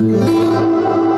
Música